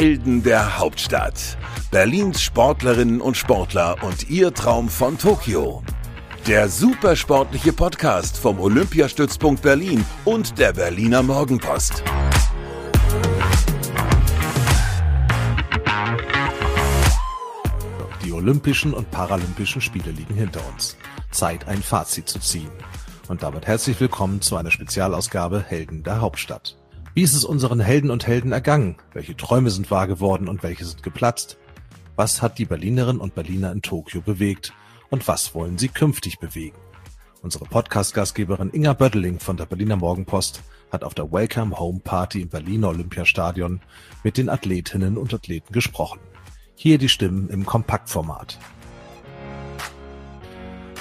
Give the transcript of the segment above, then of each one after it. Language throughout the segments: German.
Helden der Hauptstadt. Berlins Sportlerinnen und Sportler und ihr Traum von Tokio. Der supersportliche Podcast vom Olympiastützpunkt Berlin und der Berliner Morgenpost. Die Olympischen und Paralympischen Spiele liegen hinter uns. Zeit, ein Fazit zu ziehen. Und damit herzlich willkommen zu einer Spezialausgabe Helden der Hauptstadt. Wie ist es unseren Helden und Helden ergangen? Welche Träume sind wahr geworden und welche sind geplatzt? Was hat die Berlinerinnen und Berliner in Tokio bewegt? Und was wollen sie künftig bewegen? Unsere Podcast-Gastgeberin Inga Bödeling von der Berliner Morgenpost hat auf der Welcome Home Party im Berliner Olympiastadion mit den Athletinnen und Athleten gesprochen. Hier die Stimmen im Kompaktformat.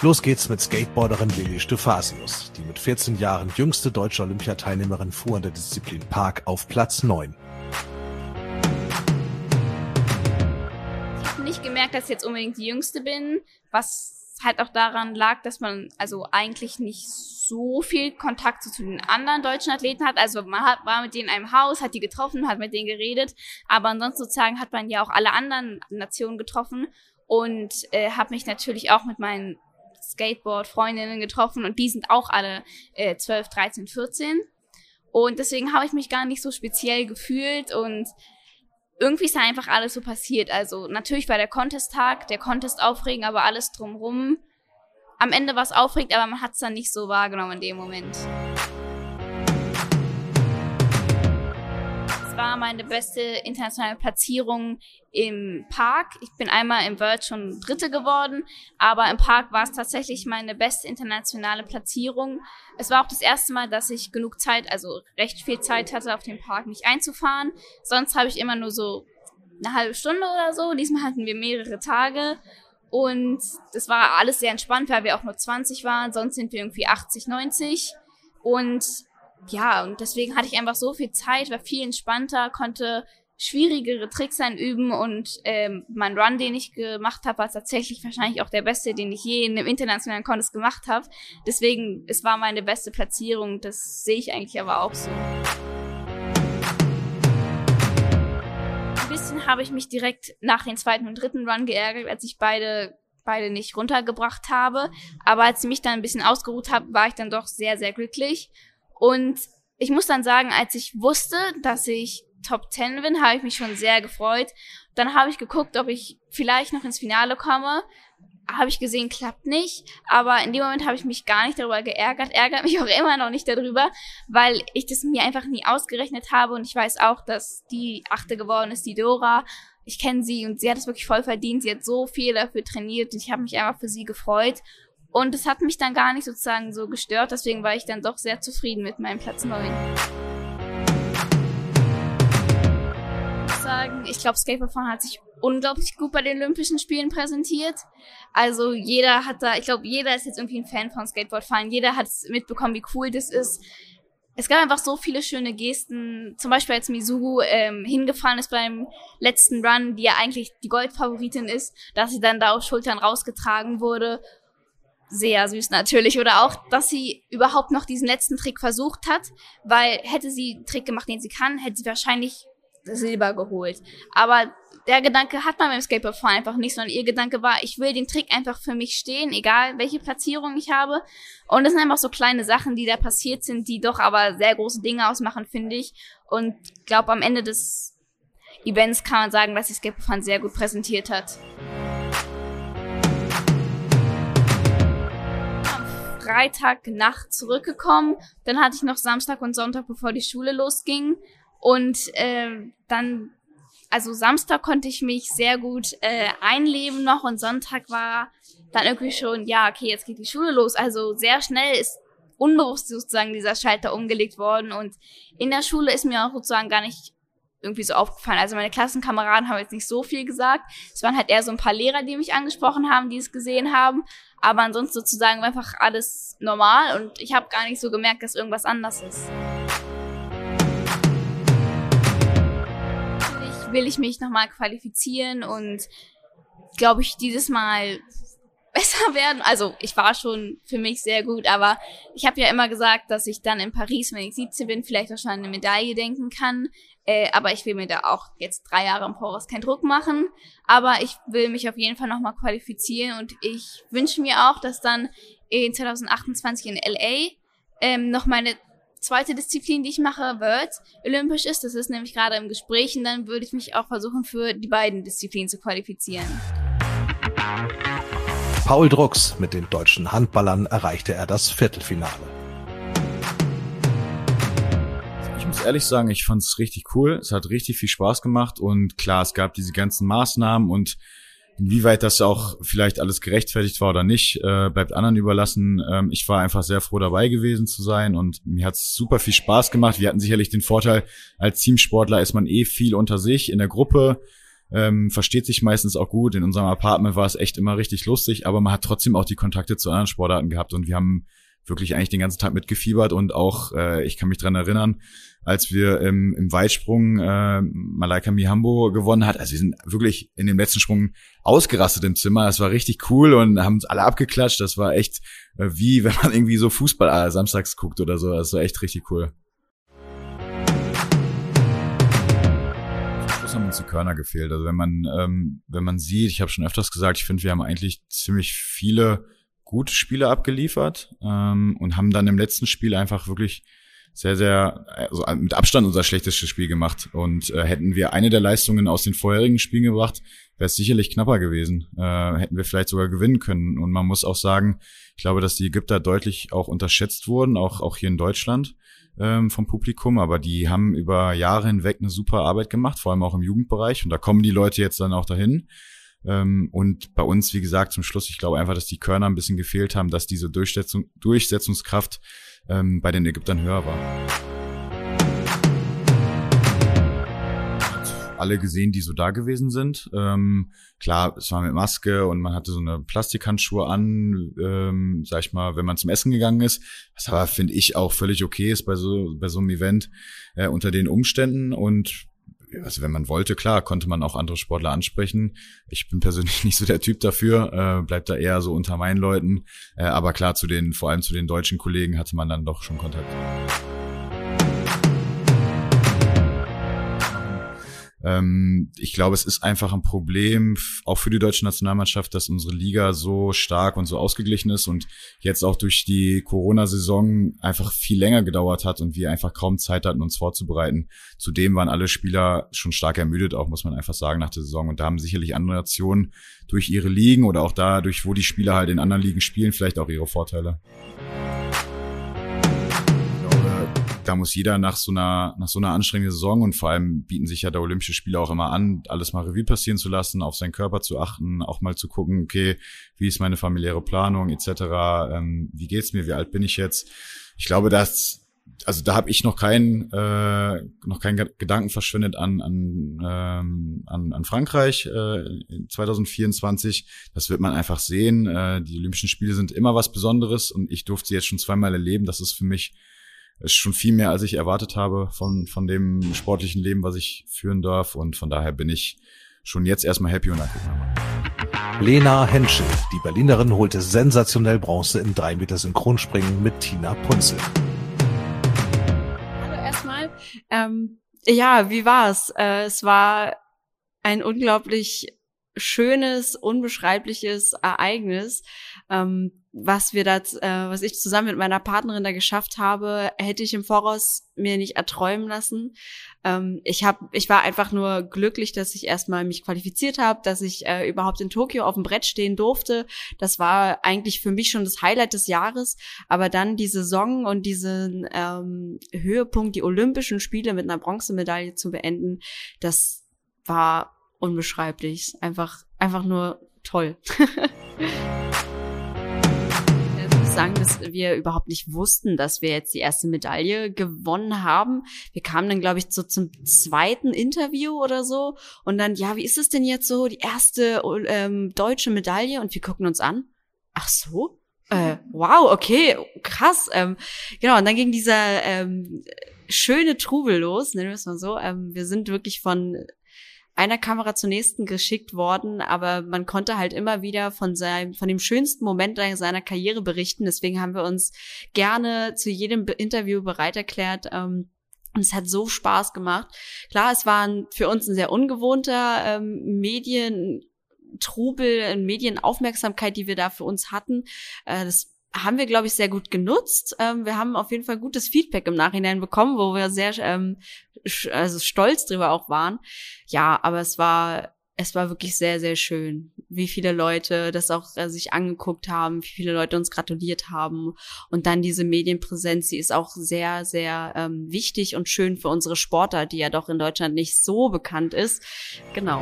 Los geht's mit Skateboarderin Lili Stephasius, die mit 14 Jahren jüngste deutsche Olympiateilnehmerin fuhr in der Disziplin Park auf Platz 9. Ich habe nicht gemerkt, dass ich jetzt unbedingt die Jüngste bin, was halt auch daran lag, dass man also eigentlich nicht so viel Kontakt zu den anderen deutschen Athleten hat. Also man hat, war mit denen in einem Haus, hat die getroffen, hat mit denen geredet, aber ansonsten sozusagen hat man ja auch alle anderen Nationen getroffen und äh, habe mich natürlich auch mit meinen Skateboard-Freundinnen getroffen und die sind auch alle äh, 12, 13, 14. Und deswegen habe ich mich gar nicht so speziell gefühlt und irgendwie ist da einfach alles so passiert. Also natürlich war der Contest-Tag, der Contest aufregend, aber alles drumrum. Am Ende war es aufregend, aber man hat es dann nicht so wahrgenommen in dem Moment. Meine beste internationale Platzierung im Park. Ich bin einmal im World schon Dritte geworden, aber im Park war es tatsächlich meine beste internationale Platzierung. Es war auch das erste Mal, dass ich genug Zeit, also recht viel Zeit hatte, auf den Park mich einzufahren. Sonst habe ich immer nur so eine halbe Stunde oder so. Diesmal hatten wir mehrere Tage. Und das war alles sehr entspannt, weil wir auch nur 20 waren. Sonst sind wir irgendwie 80, 90. Und ja, und deswegen hatte ich einfach so viel Zeit, war viel entspannter, konnte schwierigere Tricks einüben und ähm, mein Run, den ich gemacht habe, war tatsächlich wahrscheinlich auch der beste, den ich je in einem internationalen Contest gemacht habe. Deswegen, es war meine beste Platzierung, das sehe ich eigentlich aber auch so. Ein bisschen habe ich mich direkt nach dem zweiten und dritten Run geärgert, als ich beide beide nicht runtergebracht habe. Aber als ich mich dann ein bisschen ausgeruht habe, war ich dann doch sehr, sehr glücklich. Und ich muss dann sagen, als ich wusste, dass ich Top 10 bin, habe ich mich schon sehr gefreut. Dann habe ich geguckt, ob ich vielleicht noch ins Finale komme. Habe ich gesehen, klappt nicht. Aber in dem Moment habe ich mich gar nicht darüber geärgert. Ärgert mich auch immer noch nicht darüber, weil ich das mir einfach nie ausgerechnet habe. Und ich weiß auch, dass die Achte geworden ist, die Dora. Ich kenne sie und sie hat es wirklich voll verdient. Sie hat so viel dafür trainiert und ich habe mich einfach für sie gefreut. Und es hat mich dann gar nicht sozusagen so gestört, deswegen war ich dann doch sehr zufrieden mit meinem Platz 9. Ich glaube, Skateboardfahren hat sich unglaublich gut bei den Olympischen Spielen präsentiert. Also jeder hat da, ich glaube, jeder ist jetzt irgendwie ein Fan von Skateboardfahren. Jeder hat mitbekommen, wie cool das ist. Es gab einfach so viele schöne Gesten. Zum Beispiel als Mizugu ähm, hingefallen ist beim letzten Run, die ja eigentlich die Goldfavoritin ist, dass sie dann da auf Schultern rausgetragen wurde sehr süß natürlich. Oder auch, dass sie überhaupt noch diesen letzten Trick versucht hat, weil hätte sie einen Trick gemacht, den sie kann, hätte sie wahrscheinlich Silber geholt. Aber der Gedanke hat man beim Skateboardfahren einfach nicht, sondern ihr Gedanke war, ich will den Trick einfach für mich stehen, egal welche Platzierung ich habe. Und das sind einfach so kleine Sachen, die da passiert sind, die doch aber sehr große Dinge ausmachen, finde ich. Und glaube, am Ende des Events kann man sagen, dass sie Skateboardfahren sehr gut präsentiert hat. Freitagnacht zurückgekommen. Dann hatte ich noch Samstag und Sonntag, bevor die Schule losging. Und äh, dann, also Samstag konnte ich mich sehr gut äh, einleben noch und Sonntag war dann irgendwie schon, ja, okay, jetzt geht die Schule los. Also sehr schnell ist unbewusst sozusagen dieser Schalter umgelegt worden. Und in der Schule ist mir auch sozusagen gar nicht irgendwie so aufgefallen. Also meine Klassenkameraden haben jetzt nicht so viel gesagt. Es waren halt eher so ein paar Lehrer, die mich angesprochen haben, die es gesehen haben. Aber ansonsten sozusagen einfach alles normal und ich habe gar nicht so gemerkt, dass irgendwas anders ist. Natürlich will ich mich nochmal qualifizieren und glaube ich dieses Mal besser werden. Also ich war schon für mich sehr gut, aber ich habe ja immer gesagt, dass ich dann in Paris, wenn ich 17 bin, vielleicht auch schon an eine Medaille denken kann. Äh, aber ich will mir da auch jetzt drei Jahre im Voraus keinen Druck machen. Aber ich will mich auf jeden Fall nochmal qualifizieren und ich wünsche mir auch, dass dann in 2028 in LA ähm, noch meine zweite Disziplin, die ich mache, wird olympisch ist. Das ist nämlich gerade im Gespräch und dann würde ich mich auch versuchen, für die beiden Disziplinen zu qualifizieren. Paul Drucks mit den deutschen Handballern erreichte er das Viertelfinale. Muss ehrlich sagen, ich fand es richtig cool. Es hat richtig viel Spaß gemacht und klar, es gab diese ganzen Maßnahmen und inwieweit das auch vielleicht alles gerechtfertigt war oder nicht, äh, bleibt anderen überlassen. Ähm, ich war einfach sehr froh dabei gewesen zu sein und mir hat es super viel Spaß gemacht. Wir hatten sicherlich den Vorteil, als Teamsportler ist man eh viel unter sich in der Gruppe ähm, versteht sich meistens auch gut. In unserem Apartment war es echt immer richtig lustig, aber man hat trotzdem auch die Kontakte zu anderen Sportarten gehabt und wir haben wirklich eigentlich den ganzen Tag mitgefiebert und auch, äh, ich kann mich dran erinnern, als wir im, im Weitsprung äh, Malaika Mihambo gewonnen hat, also wir sind wirklich in dem letzten Sprung ausgerastet im Zimmer, das war richtig cool und haben uns alle abgeklatscht, das war echt äh, wie, wenn man irgendwie so Fußball äh, samstags guckt oder so, das war echt richtig cool. Haben uns die Körner gefehlt. Also wenn man, ähm, wenn man sieht, ich habe schon öfters gesagt, ich finde, wir haben eigentlich ziemlich viele gute Spiele abgeliefert ähm, und haben dann im letzten Spiel einfach wirklich sehr, sehr, also mit Abstand unser schlechtestes Spiel gemacht. Und äh, hätten wir eine der Leistungen aus den vorherigen Spielen gebracht, wäre es sicherlich knapper gewesen. Äh, hätten wir vielleicht sogar gewinnen können. Und man muss auch sagen, ich glaube, dass die Ägypter deutlich auch unterschätzt wurden, auch, auch hier in Deutschland ähm, vom Publikum, aber die haben über Jahre hinweg eine super Arbeit gemacht, vor allem auch im Jugendbereich. Und da kommen die Leute jetzt dann auch dahin. Ähm, und bei uns, wie gesagt, zum Schluss, ich glaube einfach, dass die Körner ein bisschen gefehlt haben, dass diese Durchsetzung, Durchsetzungskraft ähm, bei den Ägyptern höher war. alle gesehen, die so da gewesen sind. Ähm, klar, es war mit Maske und man hatte so eine Plastikhandschuhe an, ähm, sag ich mal, wenn man zum Essen gegangen ist. Was aber, finde ich, auch völlig okay ist bei so, bei so einem Event äh, unter den Umständen und also wenn man wollte, klar, konnte man auch andere Sportler ansprechen. Ich bin persönlich nicht so der Typ dafür, äh, bleibt da eher so unter meinen Leuten. Äh, aber klar, zu den, vor allem zu den deutschen Kollegen hatte man dann doch schon Kontakt. Ähm, ich glaube, es ist einfach ein Problem, auch für die deutsche Nationalmannschaft, dass unsere Liga so stark und so ausgeglichen ist und jetzt auch durch die Corona-Saison einfach viel länger gedauert hat und wir einfach kaum Zeit hatten, uns vorzubereiten. Zudem waren alle Spieler schon stark ermüdet, auch muss man einfach sagen, nach der Saison. Und da haben sicherlich andere Nationen durch ihre Ligen oder auch dadurch, wo die Spieler halt in anderen Ligen spielen, vielleicht auch ihre Vorteile da muss jeder nach so einer, nach so einer anstrengenden Saison und vor allem bieten sich ja der Olympische Spiele auch immer an, alles mal Revue passieren zu lassen, auf seinen Körper zu achten, auch mal zu gucken, okay, wie ist meine familiäre Planung etc., ähm, wie geht's mir, wie alt bin ich jetzt? Ich glaube, dass also da habe ich noch keinen äh, noch keinen Gedanken verschwendet an an ähm, an, an Frankreich äh, 2024. Das wird man einfach sehen. Äh, die Olympischen Spiele sind immer was Besonderes und ich durfte sie jetzt schon zweimal erleben. Das ist für mich ist schon viel mehr, als ich erwartet habe von, von dem sportlichen Leben, was ich führen darf. Und von daher bin ich schon jetzt erstmal happy und dann gucken wir mal. Lena Henschel, die Berlinerin, holte sensationell Bronze im 3 Meter Synchronspringen mit Tina Punzel. Hallo erstmal. Ähm, ja, wie war's? Äh, es war ein unglaublich schönes, unbeschreibliches Ereignis. Ähm, was wir da, äh, was ich zusammen mit meiner Partnerin da geschafft habe, hätte ich im Voraus mir nicht erträumen lassen. Ähm, ich habe, ich war einfach nur glücklich, dass ich erstmal mich qualifiziert habe, dass ich äh, überhaupt in Tokio auf dem Brett stehen durfte. Das war eigentlich für mich schon das Highlight des Jahres. Aber dann die Saison und diesen ähm, Höhepunkt, die Olympischen Spiele mit einer Bronzemedaille zu beenden, das war unbeschreiblich. Einfach, einfach nur toll. sagen, dass wir überhaupt nicht wussten, dass wir jetzt die erste Medaille gewonnen haben. Wir kamen dann, glaube ich, so zum zweiten Interview oder so. Und dann, ja, wie ist es denn jetzt so, die erste ähm, deutsche Medaille? Und wir gucken uns an. Ach so? Äh, wow, okay, krass. Ähm, genau, und dann ging dieser ähm, schöne Trubel los, nennen wir es mal so. Ähm, wir sind wirklich von einer Kamera zur nächsten geschickt worden, aber man konnte halt immer wieder von seinem, von dem schönsten Moment seiner Karriere berichten. Deswegen haben wir uns gerne zu jedem Interview bereit erklärt, ähm, und es hat so Spaß gemacht. Klar, es war für uns ein sehr ungewohnter ähm, Medientrubel, Medienaufmerksamkeit, die wir da für uns hatten. Äh, das haben wir, glaube ich, sehr gut genutzt. Ähm, wir haben auf jeden Fall gutes Feedback im Nachhinein bekommen, wo wir sehr ähm, also stolz drüber auch waren. Ja, aber es war es war wirklich sehr, sehr schön, wie viele Leute das auch äh, sich angeguckt haben, wie viele Leute uns gratuliert haben. Und dann diese Medienpräsenz, die ist auch sehr, sehr ähm, wichtig und schön für unsere Sportler, die ja doch in Deutschland nicht so bekannt ist. Genau.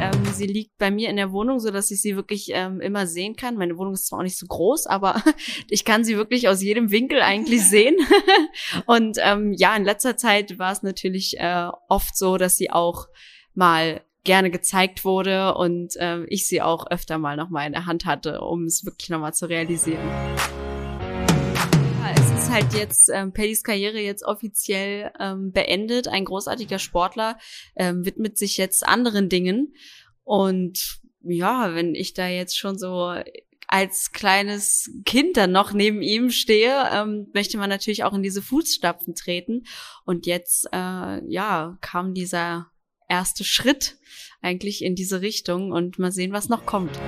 Ähm, sie liegt bei mir in der Wohnung, so dass ich sie wirklich ähm, immer sehen kann. Meine Wohnung ist zwar auch nicht so groß, aber ich kann sie wirklich aus jedem Winkel eigentlich sehen. Und ähm, ja, in letzter Zeit war es natürlich äh, oft so, dass sie auch mal gerne gezeigt wurde und äh, ich sie auch öfter mal noch mal in der Hand hatte, um es wirklich noch mal zu realisieren ist halt jetzt ähm, Paddys Karriere jetzt offiziell ähm, beendet. Ein großartiger Sportler ähm, widmet sich jetzt anderen Dingen. Und ja, wenn ich da jetzt schon so als kleines Kind dann noch neben ihm stehe, ähm, möchte man natürlich auch in diese Fußstapfen treten. Und jetzt, äh, ja, kam dieser erste Schritt eigentlich in diese Richtung und mal sehen, was noch kommt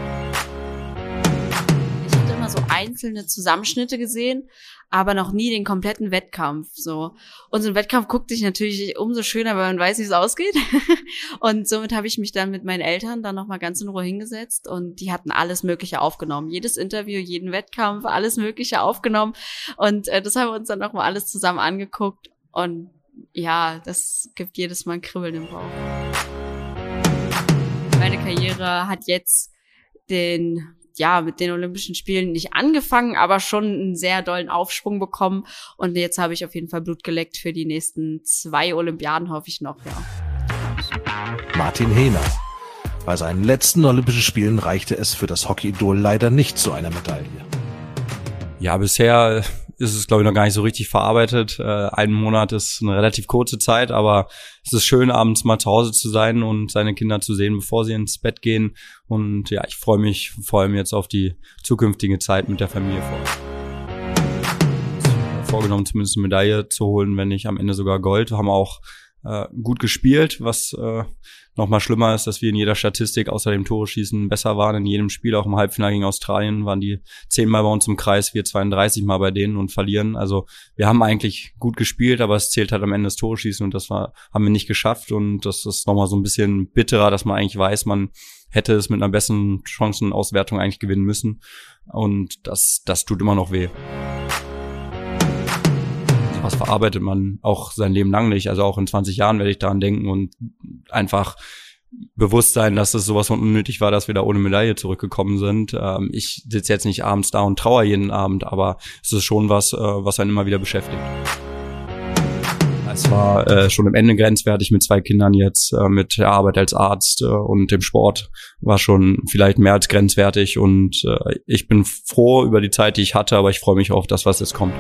einzelne Zusammenschnitte gesehen, aber noch nie den kompletten Wettkampf. So. Und so ein Wettkampf guckt sich natürlich umso schöner, weil man weiß, wie es ausgeht. und somit habe ich mich dann mit meinen Eltern dann nochmal ganz in Ruhe hingesetzt und die hatten alles Mögliche aufgenommen. Jedes Interview, jeden Wettkampf, alles Mögliche aufgenommen. Und äh, das haben wir uns dann nochmal alles zusammen angeguckt. Und ja, das gibt jedes Mal ein Kribbeln im Bauch. Meine Karriere hat jetzt den ja, mit den Olympischen Spielen nicht angefangen, aber schon einen sehr dollen Aufschwung bekommen. Und jetzt habe ich auf jeden Fall Blut geleckt für die nächsten zwei Olympiaden, hoffe ich noch, ja. Martin Hehner. Bei seinen letzten Olympischen Spielen reichte es für das Hockey-Idol leider nicht zu einer Medaille. Ja, bisher ist es, glaube ich, noch gar nicht so richtig verarbeitet. Äh, ein Monat ist eine relativ kurze Zeit, aber es ist schön, abends mal zu Hause zu sein und seine Kinder zu sehen, bevor sie ins Bett gehen. Und ja, ich freue mich vor allem jetzt auf die zukünftige Zeit mit der Familie vor. Vorgenommen, zumindest eine Medaille zu holen, wenn nicht am Ende sogar Gold. Haben auch äh, gut gespielt, was äh, nochmal schlimmer ist, dass wir in jeder Statistik außer dem Tore schießen besser waren. In jedem Spiel, auch im Halbfinale gegen Australien, waren die zehnmal bei uns im Kreis, wir 32 Mal bei denen und verlieren. Also wir haben eigentlich gut gespielt, aber es zählt halt am Ende das Tore schießen und das war, haben wir nicht geschafft und das ist nochmal so ein bisschen bitterer, dass man eigentlich weiß, man hätte es mit einer besseren Chancenauswertung eigentlich gewinnen müssen. Und das, das tut immer noch weh was verarbeitet man auch sein Leben lang nicht. Also auch in 20 Jahren werde ich daran denken und einfach bewusst sein, dass es sowas von unnötig war, dass wir da ohne Medaille zurückgekommen sind. Ähm, ich sitze jetzt nicht abends da und trauere jeden Abend, aber es ist schon was, äh, was einen immer wieder beschäftigt. Es war äh, schon im Ende grenzwertig mit zwei Kindern jetzt, äh, mit der Arbeit als Arzt äh, und dem Sport war schon vielleicht mehr als grenzwertig und äh, ich bin froh über die Zeit, die ich hatte, aber ich freue mich auf das, was jetzt kommt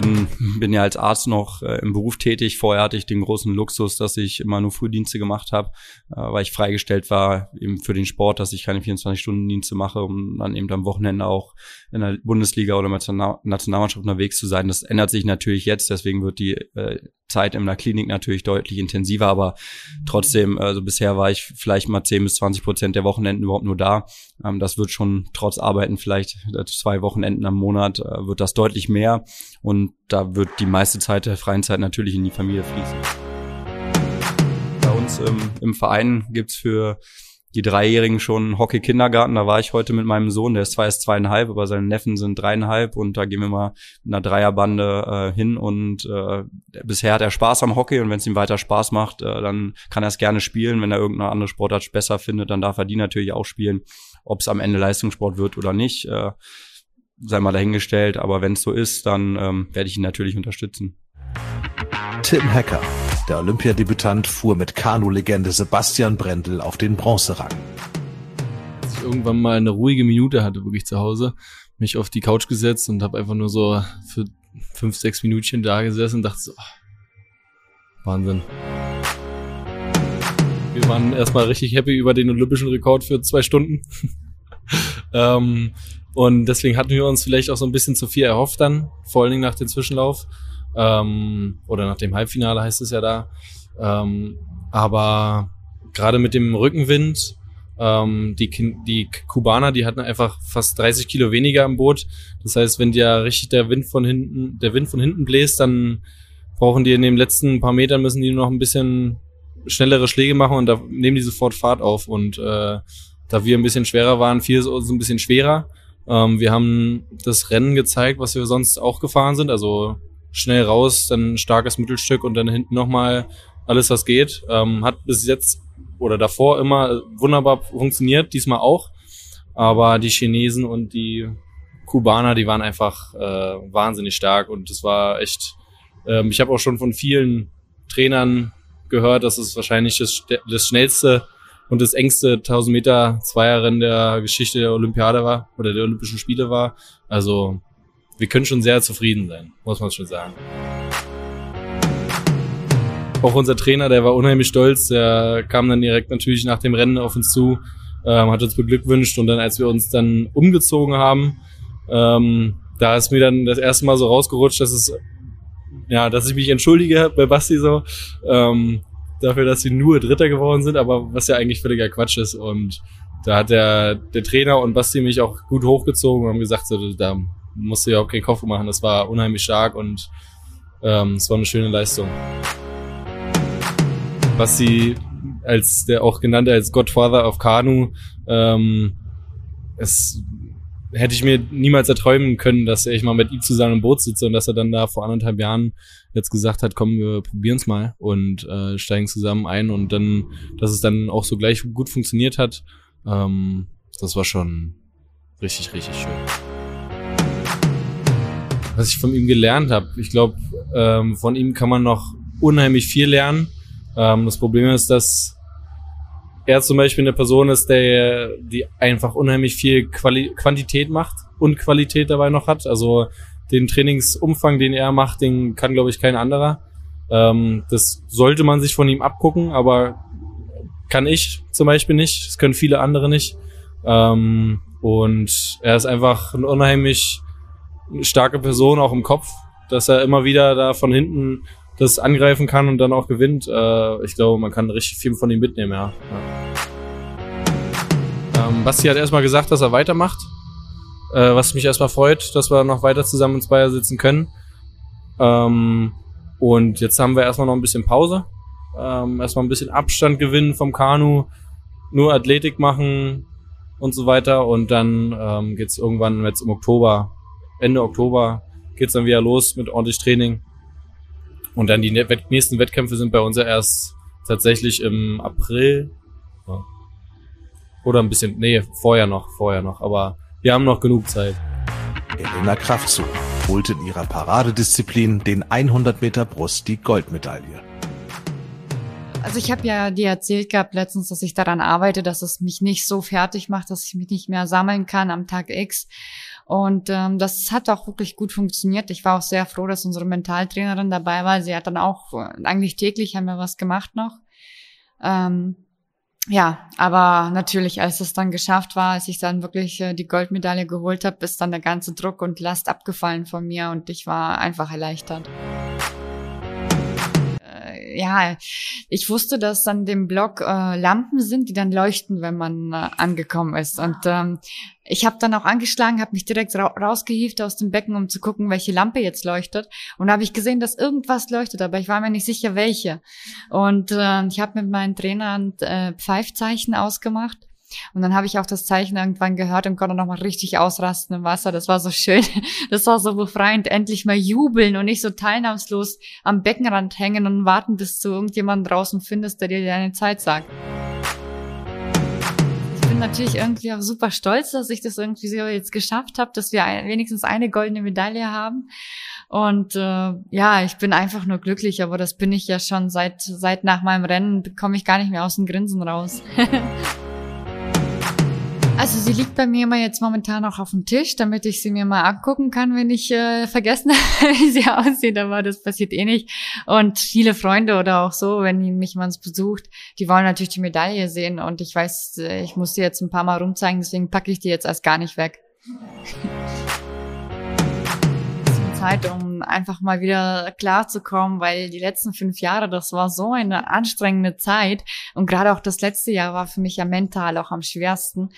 bin, bin ja als Arzt noch äh, im Beruf tätig. Vorher hatte ich den großen Luxus, dass ich immer nur Frühdienste gemacht habe, äh, weil ich freigestellt war eben für den Sport, dass ich keine 24-Stunden-Dienste mache, um dann eben am Wochenende auch in der Bundesliga oder der Nationalmannschaft unterwegs zu sein. Das ändert sich natürlich jetzt, deswegen wird die äh, Zeit in der Klinik natürlich deutlich intensiver, aber trotzdem, also bisher war ich vielleicht mal 10 bis 20 Prozent der Wochenenden überhaupt nur da. Ähm, das wird schon trotz Arbeiten vielleicht äh, zwei Wochenenden am Monat, äh, wird das deutlich mehr und da wird die meiste Zeit der freien Zeit natürlich in die Familie fließen. Bei uns im, im Verein gibt's für die Dreijährigen schon Hockey-Kindergarten. Da war ich heute mit meinem Sohn, der ist zwar erst zweieinhalb, aber seine Neffen sind dreieinhalb und da gehen wir mal mit einer Dreierbande äh, hin und äh, bisher hat er Spaß am Hockey und wenn es ihm weiter Spaß macht, äh, dann kann er es gerne spielen. Wenn er irgendeine andere Sportart besser findet, dann darf er die natürlich auch spielen. Ob es am Ende Leistungssport wird oder nicht, äh, sei mal dahingestellt, aber wenn es so ist, dann ähm, werde ich ihn natürlich unterstützen. Tim Hacker der Olympiadebütant fuhr mit Kanu-Legende Sebastian Brendel auf den Bronzerang. Als ich irgendwann mal eine ruhige Minute hatte, wirklich zu Hause, mich auf die Couch gesetzt und habe einfach nur so für fünf, sechs Minütchen da gesessen und dachte so, oh, Wahnsinn. Wir waren erstmal richtig happy über den olympischen Rekord für zwei Stunden. ähm, und deswegen hatten wir uns vielleicht auch so ein bisschen zu viel erhofft dann, vor allen Dingen nach dem Zwischenlauf. Ähm, oder nach dem Halbfinale heißt es ja da. Ähm, aber gerade mit dem Rückenwind, ähm, die, die Kubaner, die hatten einfach fast 30 Kilo weniger im Boot. Das heißt, wenn dir richtig der Wind von hinten, der Wind von hinten bläst, dann brauchen die in den letzten paar Metern müssen die noch ein bisschen schnellere Schläge machen und da nehmen die sofort Fahrt auf. Und äh, da wir ein bisschen schwerer waren, fiel es uns ein bisschen schwerer. Ähm, wir haben das Rennen gezeigt, was wir sonst auch gefahren sind. Also schnell raus, dann starkes Mittelstück und dann hinten nochmal alles, was geht. Ähm, hat bis jetzt oder davor immer wunderbar funktioniert, diesmal auch. Aber die Chinesen und die Kubaner, die waren einfach äh, wahnsinnig stark und es war echt. Ähm, ich habe auch schon von vielen Trainern gehört, dass es wahrscheinlich das, das schnellste und das engste 1000 Meter Zweierrennen der Geschichte der Olympiade war oder der Olympischen Spiele war. Also wir können schon sehr zufrieden sein, muss man schon sagen. Auch unser Trainer, der war unheimlich stolz, der kam dann direkt natürlich nach dem Rennen auf uns zu, ähm, hat uns beglückwünscht und dann, als wir uns dann umgezogen haben, ähm, da ist mir dann das erste Mal so rausgerutscht, dass es ja, dass ich mich entschuldige bei Basti so, ähm, dafür, dass sie nur Dritter geworden sind, aber was ja eigentlich völliger Quatsch ist. Und da hat der, der Trainer und Basti mich auch gut hochgezogen und haben gesagt, so, da musst du ja auch keinen Kopf machen. Das war unheimlich stark und ähm, es war eine schöne Leistung. Basti als der auch genannte als Godfather of Kanu, ähm, es hätte ich mir niemals erträumen können, dass ich mal mit ihm zusammen im Boot sitze und dass er dann da vor anderthalb Jahren jetzt gesagt hat, komm, wir probieren's mal und äh, steigen zusammen ein und dann, dass es dann auch so gleich gut funktioniert hat, ähm, das war schon richtig, richtig schön. Was ich von ihm gelernt habe, ich glaube, ähm, von ihm kann man noch unheimlich viel lernen. Ähm, das Problem ist, dass er zum Beispiel eine Person ist, der die einfach unheimlich viel Quali Quantität macht und Qualität dabei noch hat. Also den Trainingsumfang, den er macht, den kann, glaube ich, kein anderer. Ähm, das sollte man sich von ihm abgucken, aber kann ich zum Beispiel nicht. Das können viele andere nicht. Ähm, und er ist einfach eine unheimlich starke Person auch im Kopf, dass er immer wieder da von hinten das angreifen kann und dann auch gewinnt. Äh, ich glaube, man kann richtig viel von ihm mitnehmen, ja. ja. Ähm, Basti hat erstmal gesagt, dass er weitermacht. Äh, was mich erstmal freut, dass wir noch weiter zusammen in Zweier sitzen können. Ähm, und jetzt haben wir erstmal noch ein bisschen Pause. Ähm, erstmal ein bisschen Abstand gewinnen vom Kanu, nur Athletik machen und so weiter. Und dann ähm, geht's irgendwann jetzt im Oktober, Ende Oktober, geht's dann wieder los mit ordentlich Training. Und dann die nächsten Wettkämpfe sind bei uns ja erst tatsächlich im April. Oder ein bisschen, nee, vorher noch, vorher noch. Aber wir haben noch genug Zeit. Elena Kraftzug holte in ihrer Paradedisziplin den 100 Meter Brust die Goldmedaille. Also ich habe ja dir erzählt gehabt letztens, dass ich daran arbeite, dass es mich nicht so fertig macht, dass ich mich nicht mehr sammeln kann am Tag X. Und ähm, das hat auch wirklich gut funktioniert. Ich war auch sehr froh, dass unsere Mentaltrainerin dabei war. Sie hat dann auch äh, eigentlich täglich haben wir was gemacht noch. Ähm, ja, aber natürlich, als es dann geschafft war, als ich dann wirklich äh, die Goldmedaille geholt habe, ist dann der ganze Druck und Last abgefallen von mir und ich war einfach erleichtert ja, ich wusste, dass an dem Block äh, Lampen sind, die dann leuchten, wenn man äh, angekommen ist. Und ähm, ich habe dann auch angeschlagen, habe mich direkt ra rausgehievt aus dem Becken, um zu gucken, welche Lampe jetzt leuchtet. Und da habe ich gesehen, dass irgendwas leuchtet, aber ich war mir nicht sicher, welche. Und äh, ich habe mit meinen Trainern äh, Pfeifzeichen ausgemacht und dann habe ich auch das Zeichen irgendwann gehört und konnte nochmal richtig ausrasten im Wasser. Das war so schön. Das war so befreiend. Endlich mal jubeln und nicht so teilnahmslos am Beckenrand hängen und warten, bis du irgendjemanden draußen findest, der dir deine Zeit sagt. Ich bin natürlich irgendwie auch super stolz, dass ich das irgendwie so jetzt geschafft habe, dass wir wenigstens eine goldene Medaille haben. Und äh, ja, ich bin einfach nur glücklich, aber das bin ich ja schon seit seit nach meinem Rennen, komme ich gar nicht mehr aus dem Grinsen raus. Also sie liegt bei mir immer jetzt momentan auch auf dem Tisch, damit ich sie mir mal angucken kann, wenn ich äh, vergessen habe, wie sie aussieht. Aber das passiert eh nicht. Und viele Freunde oder auch so, wenn mich jemand besucht, die wollen natürlich die Medaille sehen. Und ich weiß, äh, ich muss sie jetzt ein paar Mal rumzeigen, deswegen packe ich die jetzt erst gar nicht weg. Zeit, um einfach mal wieder klarzukommen, weil die letzten fünf Jahre, das war so eine anstrengende Zeit und gerade auch das letzte Jahr war für mich ja mental auch am schwersten.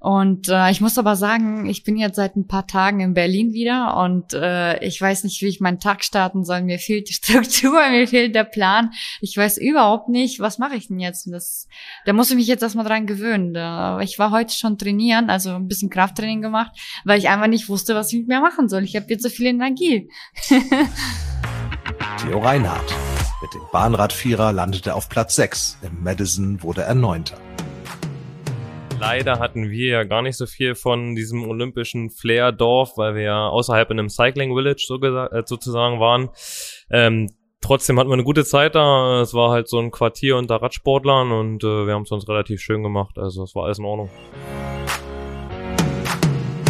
Und äh, ich muss aber sagen, ich bin jetzt seit ein paar Tagen in Berlin wieder und äh, ich weiß nicht, wie ich meinen Tag starten soll. Mir fehlt die Struktur, mir fehlt der Plan. Ich weiß überhaupt nicht, was mache ich denn jetzt? Das, da muss ich mich jetzt erstmal dran gewöhnen. Da, ich war heute schon trainieren, also ein bisschen Krafttraining gemacht, weil ich einfach nicht wusste, was ich mit mir machen soll. Ich habe jetzt so viel Energie. Theo Reinhardt. Mit dem Bahnradvierer landete er auf Platz 6. Im Madison wurde er Neunter. Leider hatten wir ja gar nicht so viel von diesem olympischen Flair-Dorf, weil wir ja außerhalb in einem Cycling Village so äh, sozusagen waren. Ähm, trotzdem hatten wir eine gute Zeit da. Es war halt so ein Quartier unter Radsportlern und äh, wir haben es uns relativ schön gemacht. Also es war alles in Ordnung.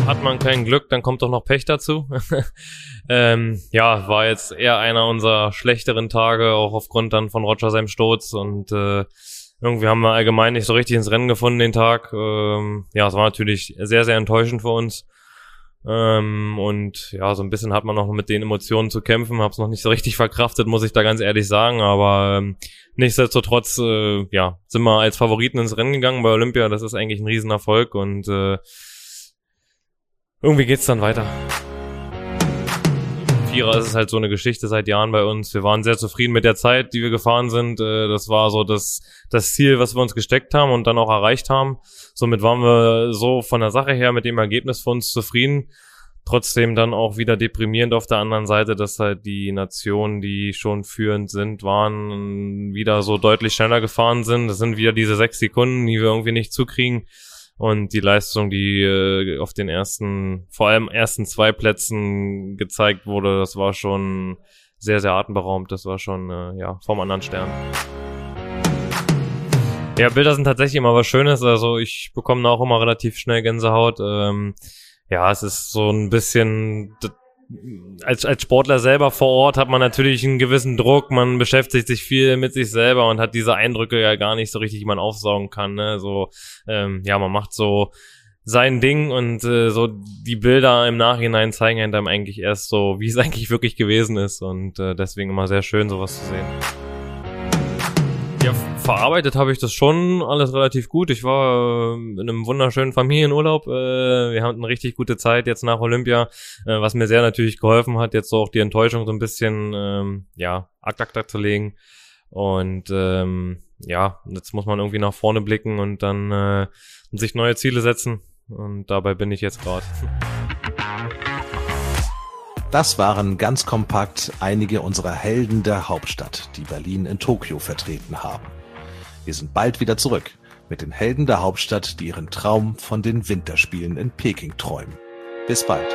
Hat man kein Glück, dann kommt doch noch Pech dazu. ähm, ja, war jetzt eher einer unserer schlechteren Tage, auch aufgrund dann von Roger seinem Sturz und äh, irgendwie haben wir allgemein nicht so richtig ins Rennen gefunden den Tag. Ähm, ja, es war natürlich sehr, sehr enttäuschend für uns. Ähm, und ja, so ein bisschen hat man noch mit den Emotionen zu kämpfen, hab's noch nicht so richtig verkraftet, muss ich da ganz ehrlich sagen. Aber ähm, nichtsdestotrotz, äh, ja, sind wir als Favoriten ins Rennen gegangen bei Olympia. Das ist eigentlich ein Riesenerfolg und äh, irgendwie geht's dann weiter. Vierer ist es halt so eine Geschichte seit Jahren bei uns. Wir waren sehr zufrieden mit der Zeit, die wir gefahren sind. Äh, das war so das, das Ziel, was wir uns gesteckt haben und dann auch erreicht haben. Somit waren wir so von der Sache her mit dem Ergebnis für uns zufrieden. Trotzdem dann auch wieder deprimierend auf der anderen Seite, dass halt die Nationen, die schon führend sind, waren, wieder so deutlich schneller gefahren sind. Das sind wieder diese sechs Sekunden, die wir irgendwie nicht zukriegen. Und die Leistung, die äh, auf den ersten, vor allem ersten zwei Plätzen gezeigt wurde, das war schon sehr, sehr atemberaubend. Das war schon, äh, ja, vom anderen Stern. Ja, Bilder sind tatsächlich immer was Schönes. Also ich bekomme auch immer relativ schnell Gänsehaut. Ähm, ja, es ist so ein bisschen als, als Sportler selber vor Ort hat man natürlich einen gewissen Druck, man beschäftigt sich viel mit sich selber und hat diese Eindrücke ja gar nicht so richtig, die man aufsaugen kann. Ne? So, ähm, ja, man macht so sein Ding und äh, so die Bilder im Nachhinein zeigen einem eigentlich erst so, wie es eigentlich wirklich gewesen ist und äh, deswegen immer sehr schön, sowas zu sehen. Verarbeitet habe ich das schon alles relativ gut. Ich war äh, in einem wunderschönen Familienurlaub. Äh, wir hatten eine richtig gute Zeit jetzt nach Olympia, äh, was mir sehr natürlich geholfen hat, jetzt so auch die Enttäuschung so ein bisschen, ähm, ja, akt akt zu legen. Und ähm, ja, jetzt muss man irgendwie nach vorne blicken und dann äh, sich neue Ziele setzen. Und dabei bin ich jetzt gerade. Das waren ganz kompakt einige unserer Helden der Hauptstadt, die Berlin in Tokio vertreten haben. Wir sind bald wieder zurück mit den Helden der Hauptstadt, die ihren Traum von den Winterspielen in Peking träumen. Bis bald.